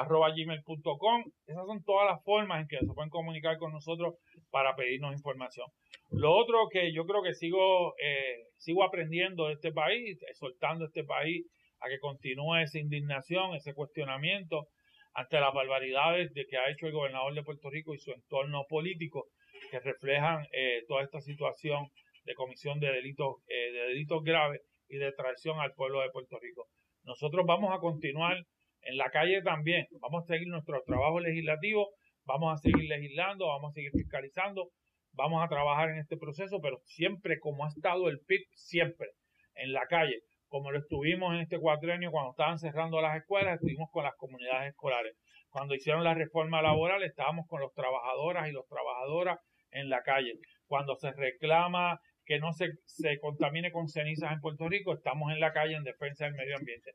gmail.com. Esas son todas las formas en que se pueden comunicar con nosotros para pedirnos información. Lo otro que yo creo que sigo, eh, sigo aprendiendo de este país, soltando este país a que continúe esa indignación, ese cuestionamiento, ante las barbaridades de que ha hecho el gobernador de Puerto Rico y su entorno político que reflejan eh, toda esta situación de comisión de delitos eh, de delitos graves y de traición al pueblo de Puerto Rico. Nosotros vamos a continuar en la calle también, vamos a seguir nuestro trabajo legislativo, vamos a seguir legislando, vamos a seguir fiscalizando, vamos a trabajar en este proceso, pero siempre como ha estado el PIB, siempre en la calle, como lo estuvimos en este cuatrenio cuando estaban cerrando las escuelas, estuvimos con las comunidades escolares. Cuando hicieron la reforma laboral, estábamos con los trabajadoras y los trabajadoras en la calle. Cuando se reclama que no se, se contamine con cenizas en Puerto Rico, estamos en la calle en defensa del medio ambiente.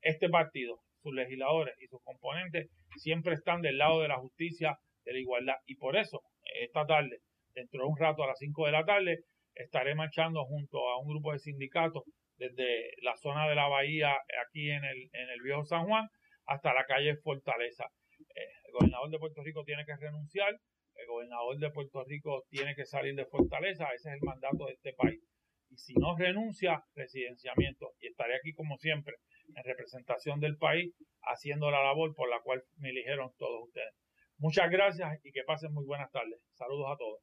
Este partido, sus legisladores y sus componentes siempre están del lado de la justicia, de la igualdad. Y por eso, esta tarde, dentro de un rato a las 5 de la tarde, estaré marchando junto a un grupo de sindicatos desde la zona de la bahía aquí en el, en el viejo San Juan hasta la calle Fortaleza. Eh, el gobernador de Puerto Rico tiene que renunciar, el gobernador de Puerto Rico tiene que salir de Fortaleza, ese es el mandato de este país. Y si no renuncia, residenciamiento. Y estaré aquí como siempre, en representación del país, haciendo la labor por la cual me eligieron todos ustedes. Muchas gracias y que pasen muy buenas tardes. Saludos a todos.